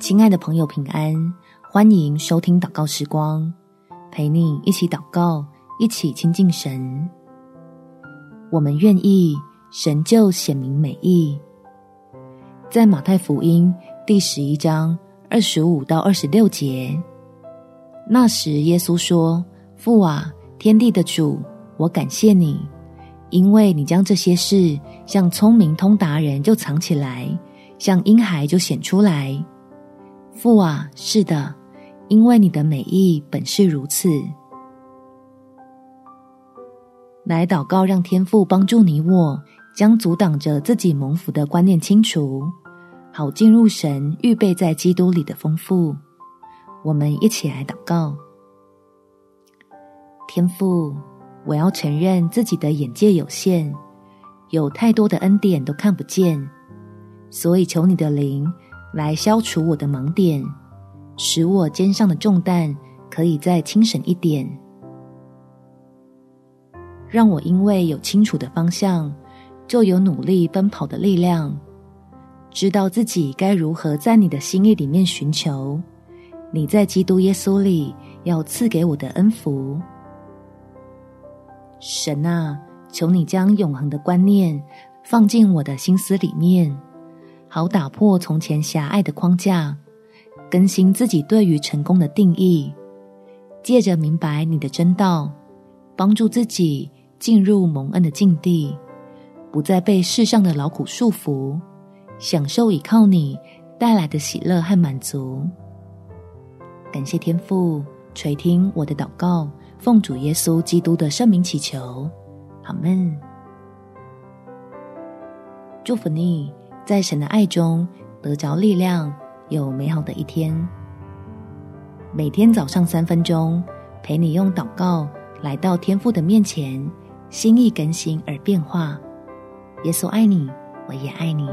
亲爱的朋友，平安！欢迎收听祷告时光，陪你一起祷告，一起亲近神。我们愿意，神就显明美意。在马太福音第十一章二十五到二十六节，那时耶稣说：“父啊，天地的主，我感谢你，因为你将这些事向聪明通达人就藏起来，向婴孩就显出来。父啊，是的。”因为你的美意本是如此，来祷告，让天父帮助你我，将阻挡着自己蒙福的观念清除，好进入神预备在基督里的丰富。我们一起来祷告：天父，我要承认自己的眼界有限，有太多的恩典都看不见，所以求你的灵来消除我的盲点。使我肩上的重担可以再轻省一点，让我因为有清楚的方向，就有努力奔跑的力量，知道自己该如何在你的心意里面寻求，你在基督耶稣里要赐给我的恩福。神啊，求你将永恒的观念放进我的心思里面，好打破从前狭隘的框架。更新自己对于成功的定义，借着明白你的真道，帮助自己进入蒙恩的境地，不再被世上的劳苦束缚，享受依靠你带来的喜乐和满足。感谢天父垂听我的祷告，奉主耶稣基督的圣名祈求，阿们。祝福你在神的爱中得着力量。有美好的一天。每天早上三分钟，陪你用祷告来到天父的面前，心意更新而变化。耶稣爱你，我也爱你。